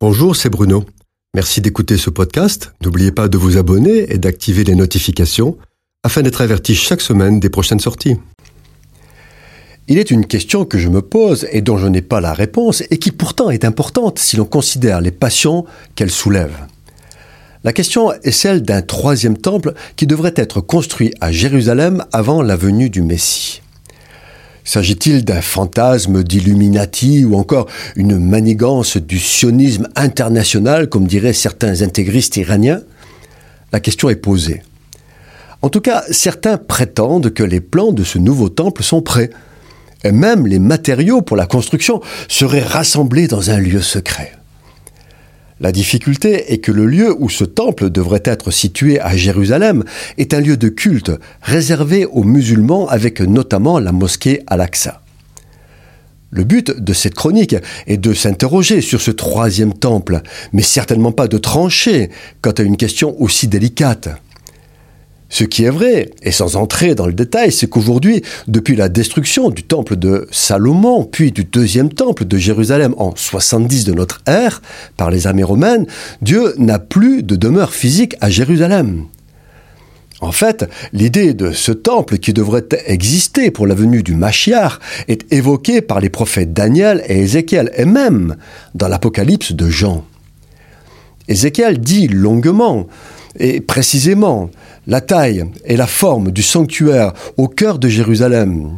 Bonjour, c'est Bruno. Merci d'écouter ce podcast. N'oubliez pas de vous abonner et d'activer les notifications afin d'être averti chaque semaine des prochaines sorties. Il est une question que je me pose et dont je n'ai pas la réponse et qui pourtant est importante si l'on considère les passions qu'elle soulève. La question est celle d'un troisième temple qui devrait être construit à Jérusalem avant la venue du Messie. S'agit-il d'un fantasme d'Illuminati ou encore une manigance du sionisme international, comme diraient certains intégristes iraniens? La question est posée. En tout cas, certains prétendent que les plans de ce nouveau temple sont prêts. Et même les matériaux pour la construction seraient rassemblés dans un lieu secret. La difficulté est que le lieu où ce temple devrait être situé à Jérusalem est un lieu de culte réservé aux musulmans avec notamment la mosquée Al-Aqsa. Le but de cette chronique est de s'interroger sur ce troisième temple, mais certainement pas de trancher quant à une question aussi délicate. Ce qui est vrai, et sans entrer dans le détail, c'est qu'aujourd'hui, depuis la destruction du temple de Salomon, puis du deuxième temple de Jérusalem en 70 de notre ère, par les armées romaines, Dieu n'a plus de demeure physique à Jérusalem. En fait, l'idée de ce temple qui devrait exister pour la venue du Machiar est évoquée par les prophètes Daniel et Ézéchiel, et même dans l'Apocalypse de Jean. Ézéchiel dit longuement et précisément la taille et la forme du sanctuaire au cœur de Jérusalem.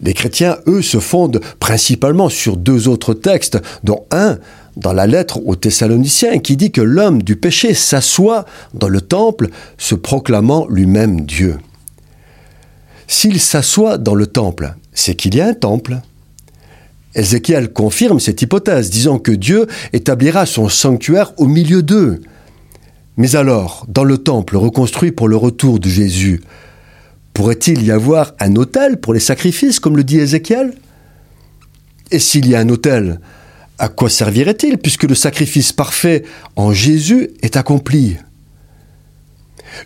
Les chrétiens, eux, se fondent principalement sur deux autres textes, dont un dans la lettre aux Thessaloniciens qui dit que l'homme du péché s'assoit dans le temple, se proclamant lui-même Dieu. S'il s'assoit dans le temple, c'est qu'il y a un temple. Ézéchiel confirme cette hypothèse, disant que Dieu établira son sanctuaire au milieu d'eux. Mais alors, dans le temple reconstruit pour le retour de Jésus, pourrait-il y avoir un autel pour les sacrifices, comme le dit Ézéchiel? Et s'il y a un autel, à quoi servirait-il, puisque le sacrifice parfait en Jésus est accompli?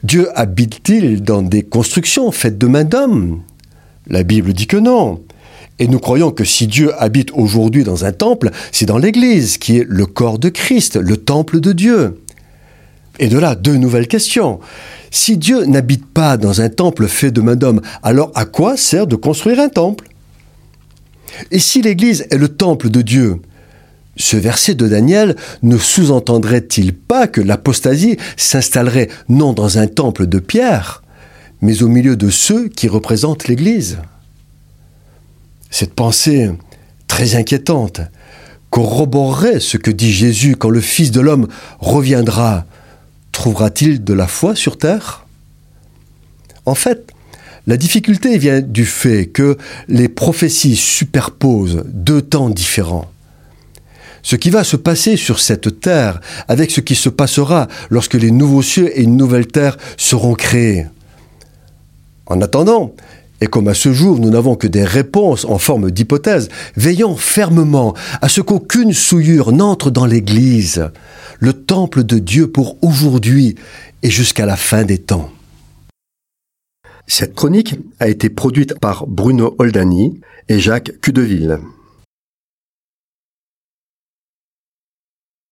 Dieu habite-t-il dans des constructions faites de main d'homme? La Bible dit que non. Et nous croyons que si Dieu habite aujourd'hui dans un temple, c'est dans l'Église, qui est le corps de Christ, le temple de Dieu. Et de là, deux nouvelles questions. Si Dieu n'habite pas dans un temple fait de main d'homme, alors à quoi sert de construire un temple? Et si l'Église est le temple de Dieu, ce verset de Daniel ne sous-entendrait-il pas que l'apostasie s'installerait non dans un temple de pierre, mais au milieu de ceux qui représentent l'Église? Cette pensée très inquiétante corroborerait ce que dit Jésus quand le Fils de l'homme reviendra trouvera-t-il de la foi sur terre? En fait, la difficulté vient du fait que les prophéties superposent deux temps différents. Ce qui va se passer sur cette terre avec ce qui se passera lorsque les nouveaux cieux et une nouvelle terre seront créés. En attendant, et comme à ce jour nous n'avons que des réponses en forme d'hypothèse, veillons fermement à ce qu'aucune souillure n'entre dans l'Église, le temple de Dieu pour aujourd'hui et jusqu'à la fin des temps. Cette chronique a été produite par Bruno Oldani et Jacques Cudeville.